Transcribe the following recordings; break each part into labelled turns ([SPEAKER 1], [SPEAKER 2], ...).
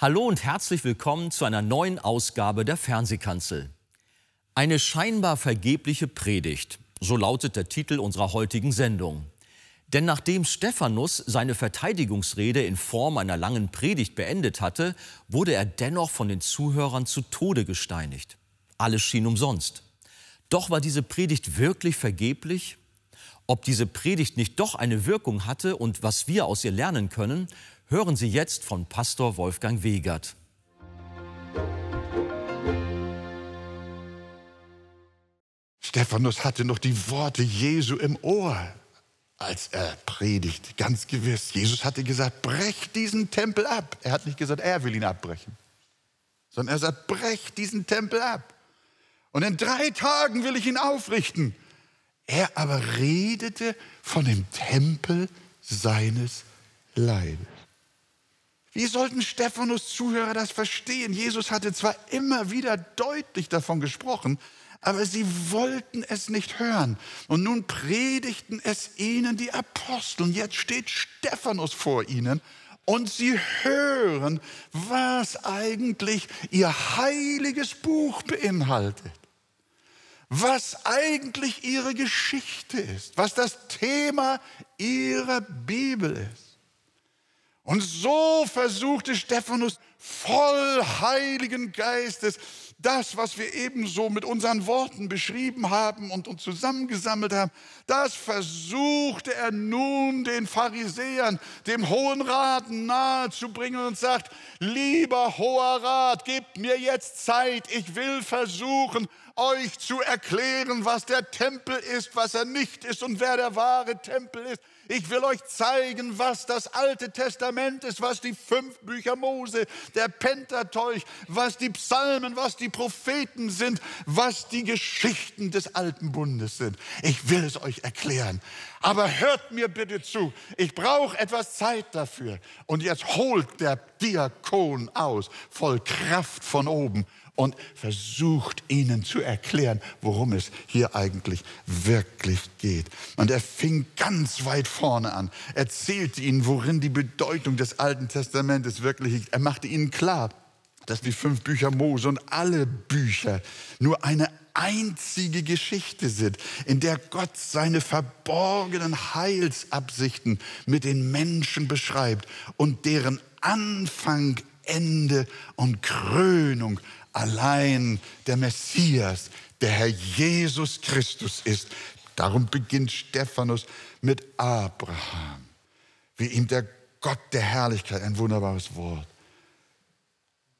[SPEAKER 1] Hallo und herzlich willkommen zu einer neuen Ausgabe der Fernsehkanzel. Eine scheinbar vergebliche Predigt, so lautet der Titel unserer heutigen Sendung. Denn nachdem Stephanus seine Verteidigungsrede in Form einer langen Predigt beendet hatte, wurde er dennoch von den Zuhörern zu Tode gesteinigt. Alles schien umsonst. Doch war diese Predigt wirklich vergeblich? Ob diese Predigt nicht doch eine Wirkung hatte und was wir aus ihr lernen können, Hören Sie jetzt von Pastor Wolfgang Wegert.
[SPEAKER 2] Stephanus hatte noch die Worte Jesu im Ohr, als er predigt, ganz gewiss. Jesus hatte gesagt, brech diesen Tempel ab. Er hat nicht gesagt, er will ihn abbrechen, sondern er sagt, brech diesen Tempel ab. Und in drei Tagen will ich ihn aufrichten. Er aber redete von dem Tempel seines Leibes. Wie sollten Stephanus Zuhörer das verstehen? Jesus hatte zwar immer wieder deutlich davon gesprochen, aber sie wollten es nicht hören. Und nun predigten es ihnen die Apostel. Und jetzt steht Stephanus vor ihnen und sie hören, was eigentlich ihr heiliges Buch beinhaltet. Was eigentlich ihre Geschichte ist, was das Thema ihrer Bibel ist. Und so versuchte Stephanus voll Heiligen Geistes das, was wir ebenso mit unseren Worten beschrieben haben und uns zusammengesammelt haben, das versuchte er nun den Pharisäern, dem Hohen Rat nahezubringen und sagt, lieber Hoher Rat, gebt mir jetzt Zeit, ich will versuchen, euch zu erklären, was der Tempel ist, was er nicht ist und wer der wahre Tempel ist. Ich will euch zeigen, was das Alte Testament ist, was die fünf Bücher Mose, der Pentateuch, was die Psalmen, was die Propheten sind, was die Geschichten des Alten Bundes sind. Ich will es euch erklären. Aber hört mir bitte zu, ich brauche etwas Zeit dafür. Und jetzt holt der Diakon aus, voll Kraft von oben und versucht ihnen zu erklären, worum es hier eigentlich wirklich geht. Und er fing ganz weit vorne an, erzählte ihnen, worin die Bedeutung des Alten Testamentes wirklich liegt. Er machte ihnen klar, dass die fünf Bücher Mose und alle Bücher nur eine einzige Geschichte sind, in der Gott seine verborgenen Heilsabsichten mit den Menschen beschreibt und deren Anfang, Ende und Krönung allein der Messias, der Herr Jesus Christus ist. Darum beginnt Stephanus mit Abraham, wie ihm der Gott der Herrlichkeit, ein wunderbares Wort.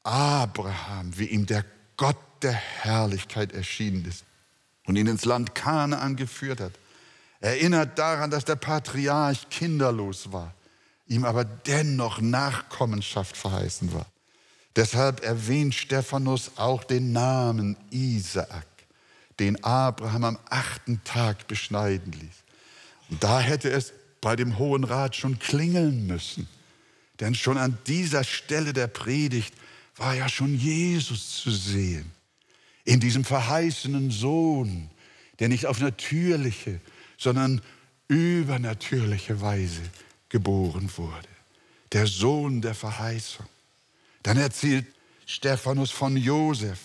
[SPEAKER 2] Abraham, wie ihm der Gott der Herrlichkeit erschienen ist und ihn ins Land Kanaan geführt hat. Erinnert daran, dass der Patriarch kinderlos war, ihm aber dennoch Nachkommenschaft verheißen war. Deshalb erwähnt Stephanus auch den Namen Isaak, den Abraham am achten Tag beschneiden ließ. Und da hätte es bei dem Hohen Rat schon klingeln müssen. Denn schon an dieser Stelle der Predigt war ja schon Jesus zu sehen. In diesem verheißenen Sohn, der nicht auf natürliche, sondern übernatürliche Weise geboren wurde. Der Sohn der Verheißung. Dann erzählt Stephanus von Josef,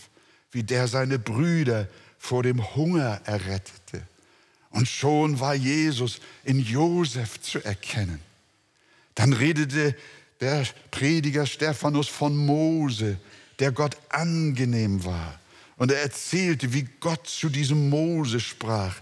[SPEAKER 2] wie der seine Brüder vor dem Hunger errettete. Und schon war Jesus in Josef zu erkennen. Dann redete der Prediger Stephanus von Mose, der Gott angenehm war. Und er erzählte, wie Gott zu diesem Mose sprach.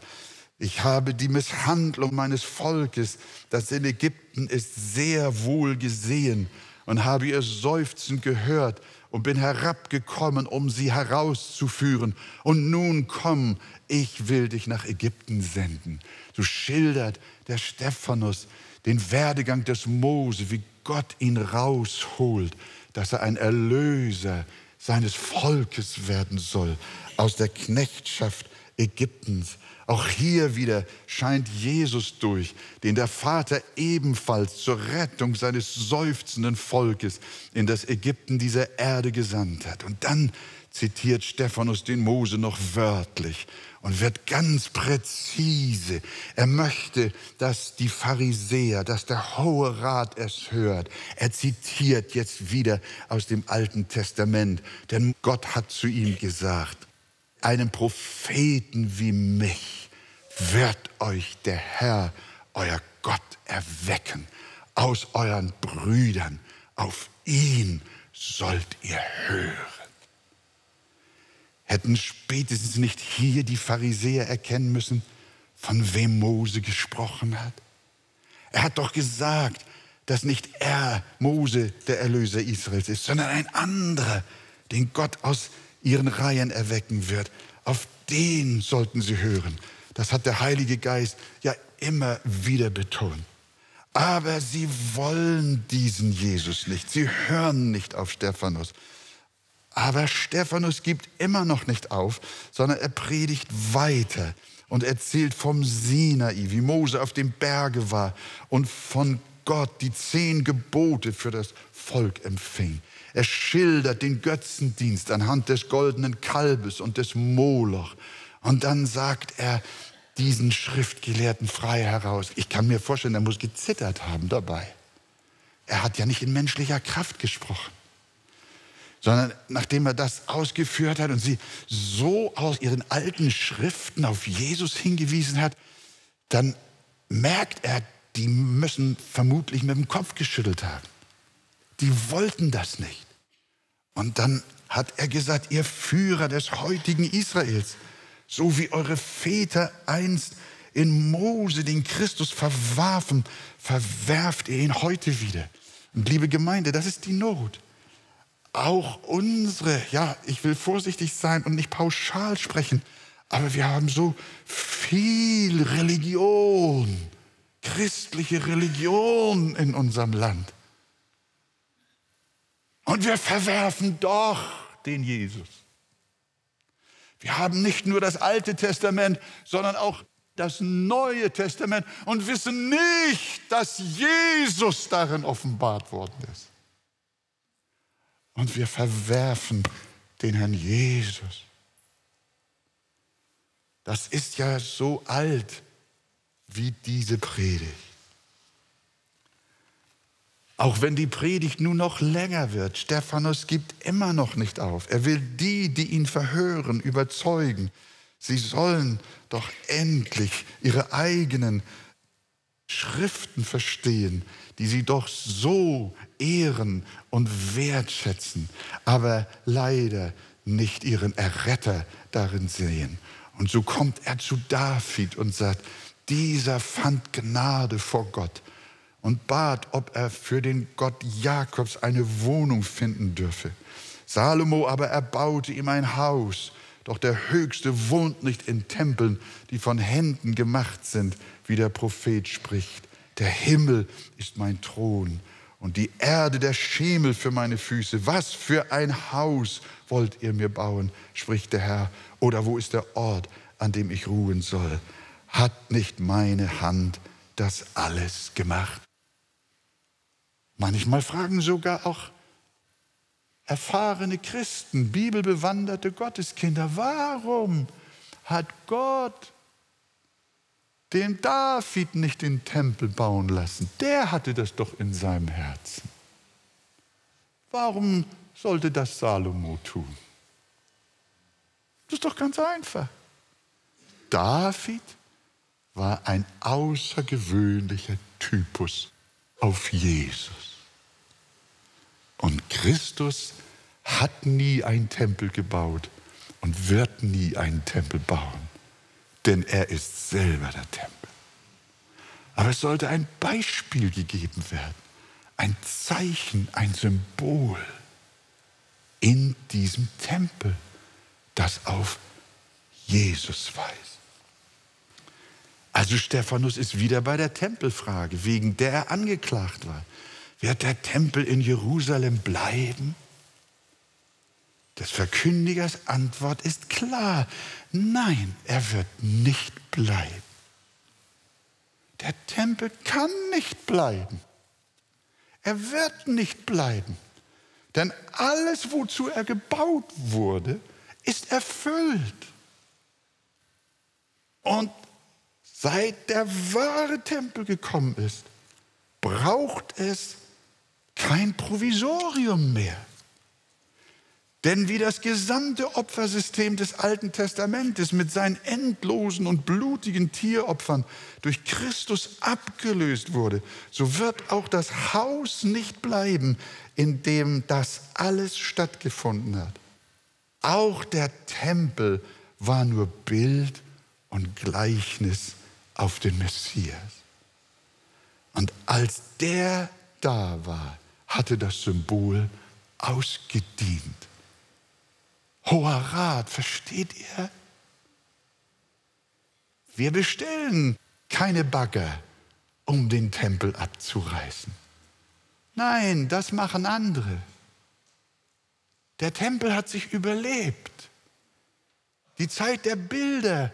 [SPEAKER 2] Ich habe die Misshandlung meines Volkes, das in Ägypten ist, sehr wohl gesehen und habe ihr Seufzen gehört und bin herabgekommen, um sie herauszuführen. Und nun komm, ich will dich nach Ägypten senden. So schildert der Stephanus den Werdegang des Mose, wie Gott ihn rausholt, dass er ein Erlöser seines Volkes werden soll, aus der Knechtschaft Ägyptens. Auch hier wieder scheint Jesus durch, den der Vater ebenfalls zur Rettung seines seufzenden Volkes in das Ägypten dieser Erde gesandt hat. Und dann zitiert Stephanus den Mose noch wörtlich und wird ganz präzise. Er möchte, dass die Pharisäer, dass der Hohe Rat es hört. Er zitiert jetzt wieder aus dem Alten Testament, denn Gott hat zu ihm gesagt, einen Propheten wie mich wird euch der Herr, euer Gott, erwecken aus euren Brüdern. Auf ihn sollt ihr hören. Hätten spätestens nicht hier die Pharisäer erkennen müssen, von wem Mose gesprochen hat? Er hat doch gesagt, dass nicht er, Mose, der Erlöser Israels ist, sondern ein anderer, den Gott aus ihren Reihen erwecken wird. Auf den sollten sie hören. Das hat der Heilige Geist ja immer wieder betont. Aber sie wollen diesen Jesus nicht. Sie hören nicht auf Stephanus. Aber Stephanus gibt immer noch nicht auf, sondern er predigt weiter und erzählt vom Sinai, wie Mose auf dem Berge war und von Gott die zehn Gebote für das Volk empfing. Er schildert den Götzendienst anhand des goldenen Kalbes und des Moloch. Und dann sagt er diesen Schriftgelehrten frei heraus. Ich kann mir vorstellen, er muss gezittert haben dabei. Er hat ja nicht in menschlicher Kraft gesprochen sondern nachdem er das ausgeführt hat und sie so aus ihren alten Schriften auf Jesus hingewiesen hat, dann merkt er, die müssen vermutlich mit dem Kopf geschüttelt haben. Die wollten das nicht. Und dann hat er gesagt, ihr Führer des heutigen Israels, so wie eure Väter einst in Mose den Christus verwarfen, verwerft ihr ihn heute wieder. Und liebe Gemeinde, das ist die Not auch unsere, ja, ich will vorsichtig sein und nicht pauschal sprechen, aber wir haben so viel Religion, christliche Religion in unserem Land. Und wir verwerfen doch den Jesus. Wir haben nicht nur das Alte Testament, sondern auch das Neue Testament und wissen nicht, dass Jesus darin offenbart worden ist. Und wir verwerfen den Herrn Jesus. Das ist ja so alt wie diese Predigt. Auch wenn die Predigt nun noch länger wird, Stephanus gibt immer noch nicht auf. Er will die, die ihn verhören, überzeugen. Sie sollen doch endlich ihre eigenen Schriften verstehen, die sie doch so ehren und wertschätzen, aber leider nicht ihren Erretter darin sehen. Und so kommt er zu David und sagt, dieser fand Gnade vor Gott und bat, ob er für den Gott Jakobs eine Wohnung finden dürfe. Salomo aber erbaute ihm ein Haus, doch der Höchste wohnt nicht in Tempeln, die von Händen gemacht sind, wie der Prophet spricht. Der Himmel ist mein Thron und die Erde der Schemel für meine Füße. Was für ein Haus wollt ihr mir bauen, spricht der Herr. Oder wo ist der Ort, an dem ich ruhen soll? Hat nicht meine Hand das alles gemacht? Manchmal fragen sogar auch erfahrene Christen, bibelbewanderte Gotteskinder, warum hat Gott dem David nicht den Tempel bauen lassen. Der hatte das doch in seinem Herzen. Warum sollte das Salomo tun? Das ist doch ganz einfach. David war ein außergewöhnlicher Typus auf Jesus. Und Christus hat nie einen Tempel gebaut und wird nie einen Tempel bauen denn er ist selber der Tempel. Aber es sollte ein Beispiel gegeben werden, ein Zeichen, ein Symbol in diesem Tempel, das auf Jesus weist. Also Stephanus ist wieder bei der Tempelfrage, wegen der er angeklagt war. Wird der Tempel in Jerusalem bleiben? Des Verkündigers Antwort ist klar. Nein, er wird nicht bleiben. Der Tempel kann nicht bleiben. Er wird nicht bleiben. Denn alles, wozu er gebaut wurde, ist erfüllt. Und seit der wahre Tempel gekommen ist, braucht es kein Provisorium mehr. Denn wie das gesamte Opfersystem des Alten Testamentes mit seinen endlosen und blutigen Tieropfern durch Christus abgelöst wurde, so wird auch das Haus nicht bleiben, in dem das alles stattgefunden hat. Auch der Tempel war nur Bild und Gleichnis auf den Messias. Und als der da war, hatte das Symbol ausgedient. Hoher Rat, versteht ihr? Wir bestellen keine Bagger, um den Tempel abzureißen. Nein, das machen andere. Der Tempel hat sich überlebt. Die Zeit der Bilder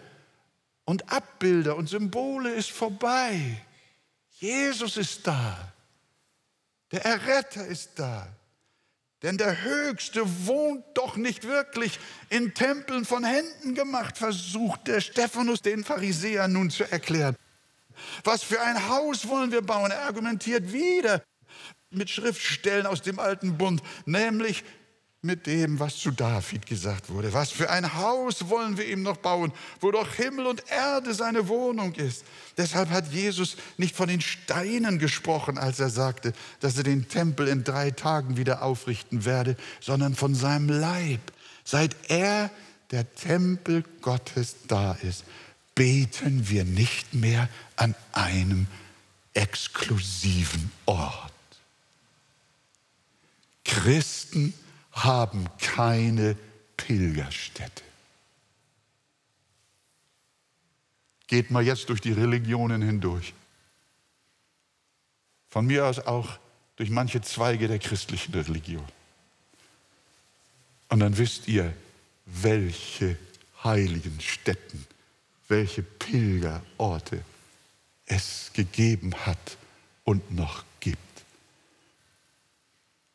[SPEAKER 2] und Abbilder und Symbole ist vorbei. Jesus ist da. Der Erretter ist da. Denn der Höchste wohnt doch nicht wirklich in Tempeln von Händen gemacht, versucht der Stephanus den Pharisäern nun zu erklären. Was für ein Haus wollen wir bauen? Er argumentiert wieder mit Schriftstellen aus dem alten Bund, nämlich mit dem, was zu David gesagt wurde. Was für ein Haus wollen wir ihm noch bauen, wo doch Himmel und Erde seine Wohnung ist. Deshalb hat Jesus nicht von den Steinen gesprochen, als er sagte, dass er den Tempel in drei Tagen wieder aufrichten werde, sondern von seinem Leib. Seit er, der Tempel Gottes, da ist, beten wir nicht mehr an einem exklusiven Ort. Christen haben keine Pilgerstätte. Geht mal jetzt durch die Religionen hindurch. Von mir aus auch durch manche Zweige der christlichen Religion. Und dann wisst ihr, welche heiligen Stätten, welche Pilgerorte es gegeben hat und noch gibt.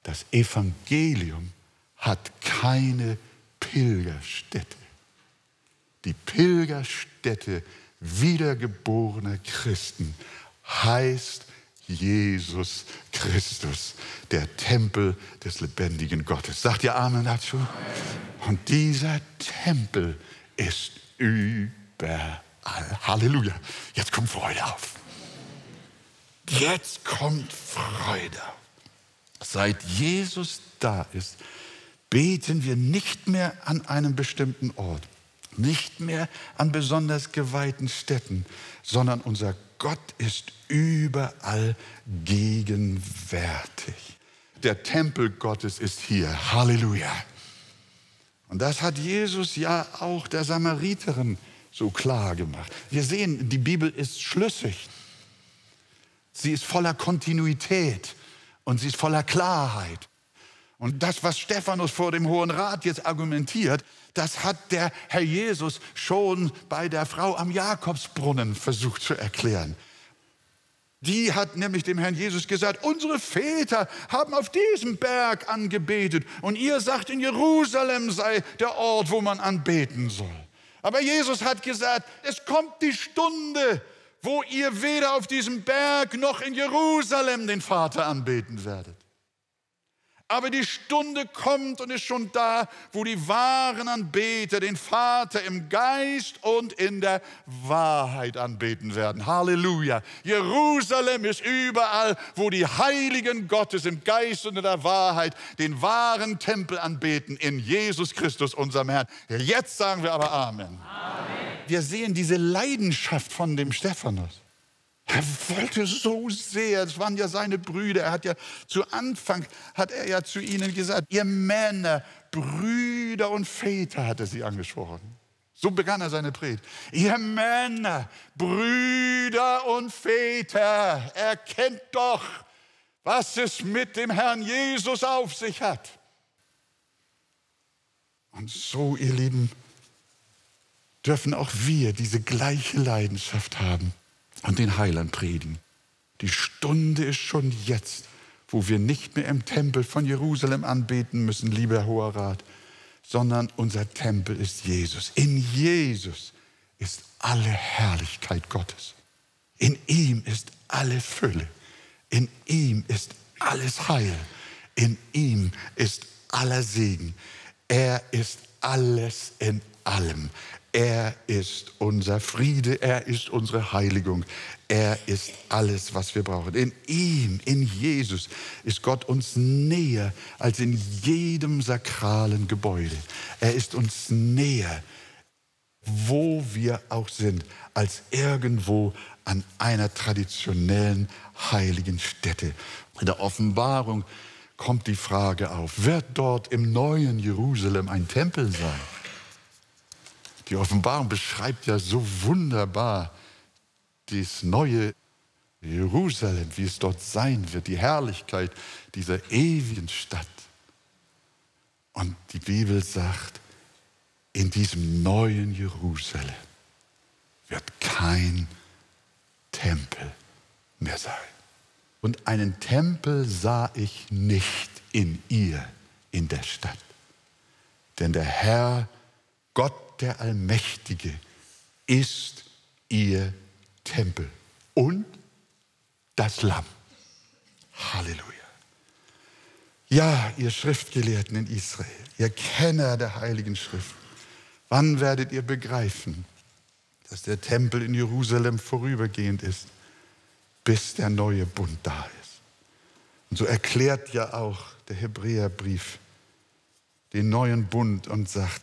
[SPEAKER 2] Das Evangelium hat keine Pilgerstätte. Die Pilgerstätte wiedergeborener Christen heißt Jesus Christus, der Tempel des lebendigen Gottes. Sagt ihr Amen dazu? Und dieser Tempel ist überall. Halleluja. Jetzt kommt Freude auf. Jetzt kommt Freude. Seit Jesus da ist, beten wir nicht mehr an einem bestimmten Ort, nicht mehr an besonders geweihten Städten, sondern unser Gott ist überall gegenwärtig. Der Tempel Gottes ist hier. Halleluja. Und das hat Jesus ja auch der Samariterin so klar gemacht. Wir sehen, die Bibel ist schlüssig. Sie ist voller Kontinuität und sie ist voller Klarheit. Und das, was Stephanus vor dem Hohen Rat jetzt argumentiert, das hat der Herr Jesus schon bei der Frau am Jakobsbrunnen versucht zu erklären. Die hat nämlich dem Herrn Jesus gesagt, unsere Väter haben auf diesem Berg angebetet und ihr sagt, in Jerusalem sei der Ort, wo man anbeten soll. Aber Jesus hat gesagt, es kommt die Stunde, wo ihr weder auf diesem Berg noch in Jerusalem den Vater anbeten werdet. Aber die Stunde kommt und ist schon da, wo die wahren Anbeter den Vater im Geist und in der Wahrheit anbeten werden. Halleluja. Jerusalem ist überall, wo die Heiligen Gottes im Geist und in der Wahrheit den wahren Tempel anbeten in Jesus Christus, unserem Herrn. Jetzt sagen wir aber Amen. Amen. Wir sehen diese Leidenschaft von dem Stephanus. Er wollte so sehr, das waren ja seine Brüder. Er hat ja zu Anfang, hat er ja zu ihnen gesagt, ihr Männer, Brüder und Väter, hat er sie angesprochen. So begann er seine Predigt. Ihr Männer, Brüder und Väter, erkennt doch, was es mit dem Herrn Jesus auf sich hat. Und so, ihr Lieben, dürfen auch wir diese gleiche Leidenschaft haben und den Heiland predigen. Die Stunde ist schon jetzt, wo wir nicht mehr im Tempel von Jerusalem anbeten müssen, lieber Hoher Rat, sondern unser Tempel ist Jesus. In Jesus ist alle Herrlichkeit Gottes. In ihm ist alle Fülle. In ihm ist alles Heil. In ihm ist aller Segen. Er ist alles in allem. Er ist unser Friede, er ist unsere Heiligung, er ist alles, was wir brauchen. In ihm, in Jesus, ist Gott uns näher als in jedem sakralen Gebäude. Er ist uns näher, wo wir auch sind, als irgendwo an einer traditionellen heiligen Stätte. In der Offenbarung kommt die Frage auf, wird dort im neuen Jerusalem ein Tempel sein? Die Offenbarung beschreibt ja so wunderbar das neue Jerusalem, wie es dort sein wird, die Herrlichkeit dieser ewigen Stadt. Und die Bibel sagt, in diesem neuen Jerusalem wird kein Tempel mehr sein. Und einen Tempel sah ich nicht in ihr, in der Stadt. Denn der Herr, Gott der Allmächtige ist ihr Tempel und das Lamm. Halleluja. Ja, ihr Schriftgelehrten in Israel, ihr Kenner der Heiligen Schrift, wann werdet ihr begreifen, dass der Tempel in Jerusalem vorübergehend ist, bis der neue Bund da ist? Und so erklärt ja auch der Hebräerbrief den neuen Bund und sagt,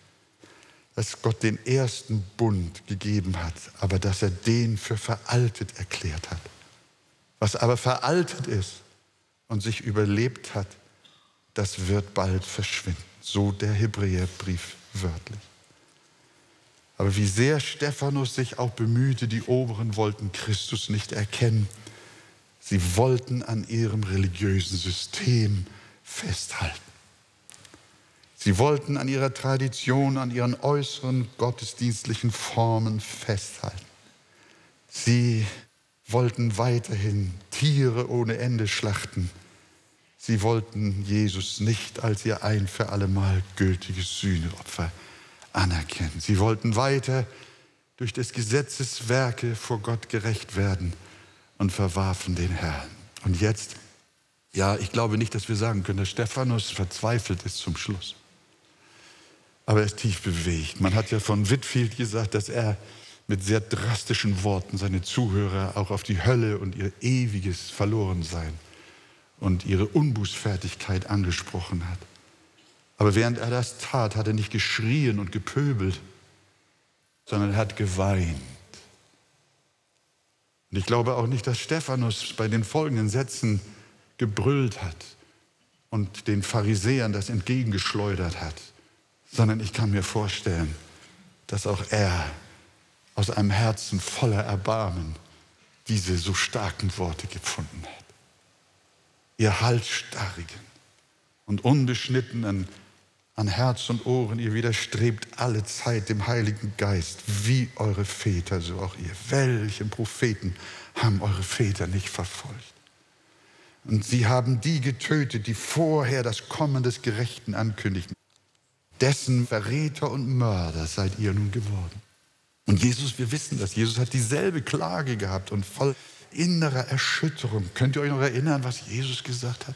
[SPEAKER 2] dass Gott den ersten Bund gegeben hat, aber dass er den für veraltet erklärt hat. Was aber veraltet ist und sich überlebt hat, das wird bald verschwinden. So der Hebräerbrief wörtlich. Aber wie sehr Stephanus sich auch bemühte, die Oberen wollten Christus nicht erkennen. Sie wollten an ihrem religiösen System festhalten. Sie wollten an ihrer Tradition, an ihren äußeren gottesdienstlichen Formen festhalten. Sie wollten weiterhin Tiere ohne Ende schlachten. Sie wollten Jesus nicht als ihr ein für allemal gültiges Sühneopfer anerkennen. Sie wollten weiter durch des Gesetzes Werke vor Gott gerecht werden und verwarfen den Herrn. Und jetzt, ja, ich glaube nicht, dass wir sagen können, dass Stephanus verzweifelt ist zum Schluss aber er ist tief bewegt. Man hat ja von Whitfield gesagt, dass er mit sehr drastischen Worten seine Zuhörer auch auf die Hölle und ihr ewiges Verlorensein und ihre Unbußfertigkeit angesprochen hat. Aber während er das tat, hat er nicht geschrien und gepöbelt, sondern er hat geweint. Und ich glaube auch nicht, dass Stephanus bei den folgenden Sätzen gebrüllt hat und den Pharisäern das entgegengeschleudert hat sondern ich kann mir vorstellen, dass auch er aus einem Herzen voller Erbarmen diese so starken Worte gefunden hat. Ihr halsstarrigen und unbeschnittenen an Herz und Ohren, ihr widerstrebt alle Zeit dem Heiligen Geist, wie eure Väter, so auch ihr. Welchen Propheten haben eure Väter nicht verfolgt? Und sie haben die getötet, die vorher das Kommen des Gerechten ankündigten dessen Verräter und Mörder seid ihr nun geworden. Und Jesus, wir wissen das, Jesus hat dieselbe Klage gehabt und voll innerer Erschütterung. Könnt ihr euch noch erinnern, was Jesus gesagt hat?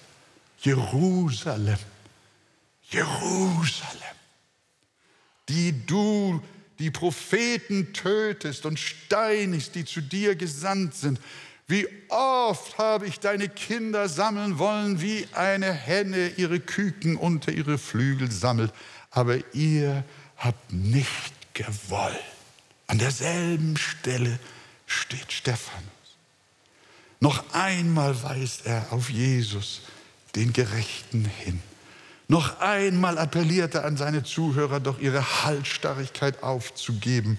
[SPEAKER 2] Jerusalem, Jerusalem, die du die Propheten tötest und steinigst, die zu dir gesandt sind. Wie oft habe ich deine Kinder sammeln wollen, wie eine Henne ihre Küken unter ihre Flügel sammelt aber ihr habt nicht gewollt. An derselben Stelle steht Stephanus. Noch einmal weist er auf Jesus, den Gerechten, hin. Noch einmal appelliert er an seine Zuhörer, doch ihre Halsstarrigkeit aufzugeben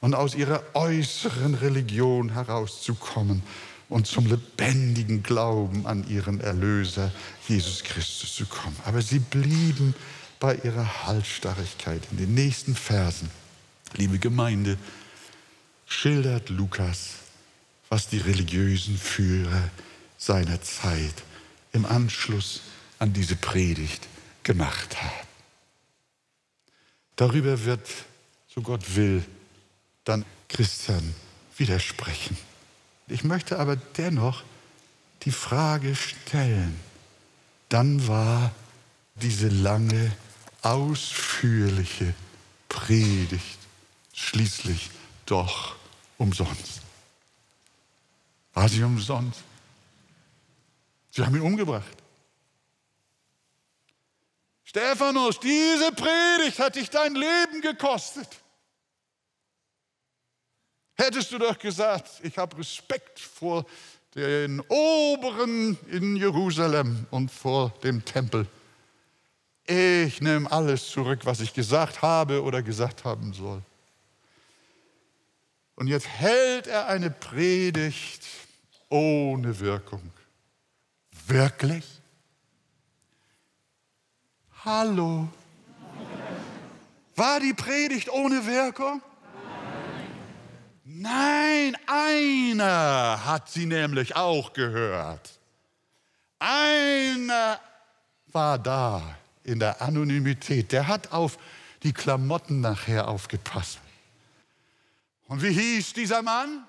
[SPEAKER 2] und aus ihrer äußeren Religion herauszukommen und zum lebendigen Glauben an ihren Erlöser Jesus Christus zu kommen. Aber sie blieben bei ihrer Halsstarrigkeit. In den nächsten Versen, liebe Gemeinde, schildert Lukas, was die religiösen Führer seiner Zeit im Anschluss an diese Predigt gemacht haben. Darüber wird, so Gott will, dann Christian widersprechen. Ich möchte aber dennoch die Frage stellen, dann war diese lange, ausführliche Predigt schließlich doch umsonst. War sie umsonst? Sie haben ihn umgebracht. Stephanus, diese Predigt hat dich dein Leben gekostet. Hättest du doch gesagt, ich habe Respekt vor den Oberen in Jerusalem und vor dem Tempel. Ich nehme alles zurück, was ich gesagt habe oder gesagt haben soll. Und jetzt hält er eine Predigt ohne Wirkung. Wirklich? Hallo. War die Predigt ohne Wirkung? Nein, einer hat sie nämlich auch gehört. Einer war da in der Anonymität. Der hat auf die Klamotten nachher aufgepasst. Und wie hieß dieser Mann?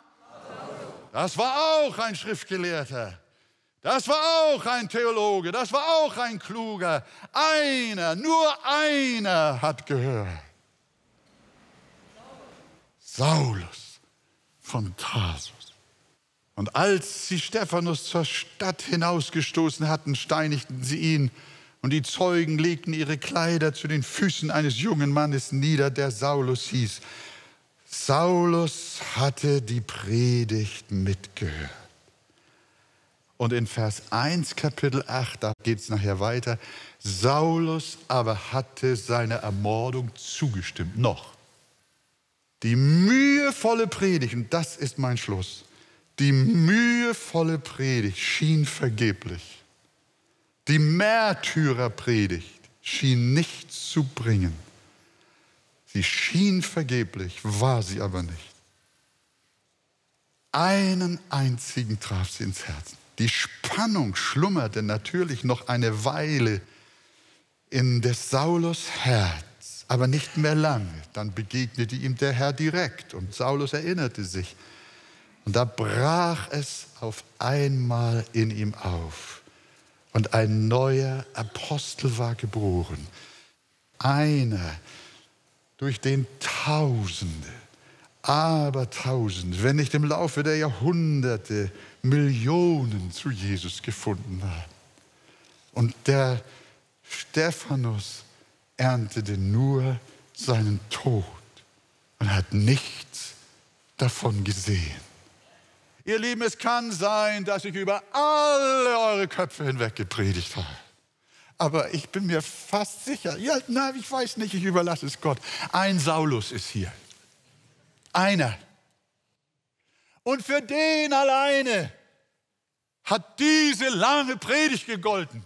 [SPEAKER 2] Das war auch ein Schriftgelehrter. Das war auch ein Theologe. Das war auch ein Kluger. Einer, nur einer hat gehört. Saulus von Tarsus. Und als sie Stephanus zur Stadt hinausgestoßen hatten, steinigten sie ihn. Und die Zeugen legten ihre Kleider zu den Füßen eines jungen Mannes nieder, der Saulus hieß. Saulus hatte die Predigt mitgehört. Und in Vers 1, Kapitel 8, da geht es nachher weiter, Saulus aber hatte seiner Ermordung zugestimmt, noch. Die mühevolle Predigt, und das ist mein Schluss, die mühevolle Predigt schien vergeblich. Die Märtyrerpredigt schien nichts zu bringen. Sie schien vergeblich, war sie aber nicht. Einen einzigen traf sie ins Herzen. Die Spannung schlummerte natürlich noch eine Weile in des Saulus Herz, aber nicht mehr lange. Dann begegnete ihm der Herr direkt und Saulus erinnerte sich. Und da brach es auf einmal in ihm auf. Und ein neuer Apostel war geboren. Einer, durch den Tausende, Abertausende, wenn nicht im Laufe der Jahrhunderte Millionen zu Jesus gefunden haben. Und der Stephanus erntete nur seinen Tod und hat nichts davon gesehen. Ihr Lieben, es kann sein, dass ich über alle eure Köpfe hinweg gepredigt habe. Aber ich bin mir fast sicher, ja, nein, ich weiß nicht, ich überlasse es Gott. Ein Saulus ist hier. Einer. Und für den alleine hat diese lange Predigt gegolten.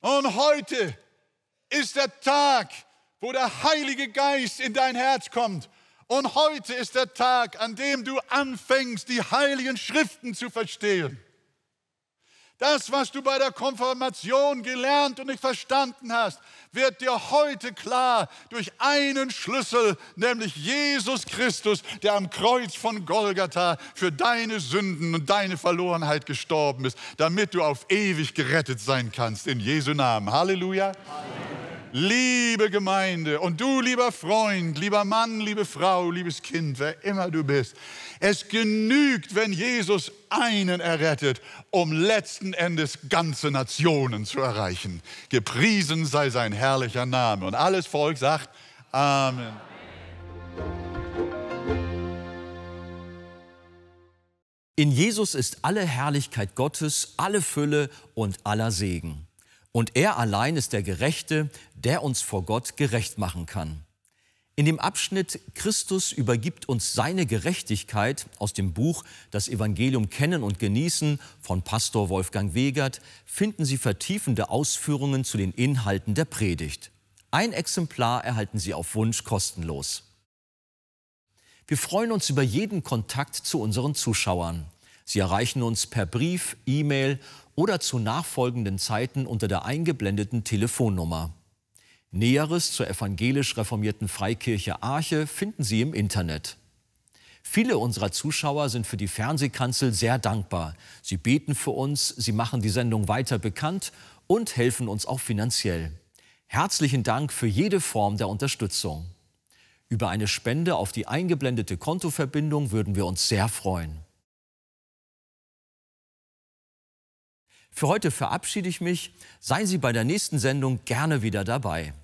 [SPEAKER 2] Und heute ist der Tag, wo der Heilige Geist in dein Herz kommt. Und heute ist der Tag, an dem du anfängst, die heiligen Schriften zu verstehen. Das, was du bei der Konfirmation gelernt und nicht verstanden hast, wird dir heute klar durch einen Schlüssel, nämlich Jesus Christus, der am Kreuz von Golgatha für deine Sünden und deine Verlorenheit gestorben ist, damit du auf ewig gerettet sein kannst. In Jesu Namen. Halleluja. Amen. Liebe Gemeinde und du, lieber Freund, lieber Mann, liebe Frau, liebes Kind, wer immer du bist, es genügt, wenn Jesus einen errettet, um letzten Endes ganze Nationen zu erreichen. Gepriesen sei sein herrlicher Name. Und alles Volk sagt Amen.
[SPEAKER 1] In Jesus ist alle Herrlichkeit Gottes, alle Fülle und aller Segen. Und er allein ist der Gerechte, der uns vor Gott gerecht machen kann. In dem Abschnitt Christus übergibt uns seine Gerechtigkeit aus dem Buch Das Evangelium kennen und genießen von Pastor Wolfgang Wegert finden Sie vertiefende Ausführungen zu den Inhalten der Predigt. Ein Exemplar erhalten Sie auf Wunsch kostenlos. Wir freuen uns über jeden Kontakt zu unseren Zuschauern. Sie erreichen uns per Brief, E-Mail oder zu nachfolgenden Zeiten unter der eingeblendeten Telefonnummer. Näheres zur evangelisch reformierten Freikirche Arche finden Sie im Internet. Viele unserer Zuschauer sind für die Fernsehkanzel sehr dankbar. Sie beten für uns, sie machen die Sendung weiter bekannt und helfen uns auch finanziell. Herzlichen Dank für jede Form der Unterstützung. Über eine Spende auf die eingeblendete Kontoverbindung würden wir uns sehr freuen. Für heute verabschiede ich mich. Seien Sie bei der nächsten Sendung gerne wieder dabei.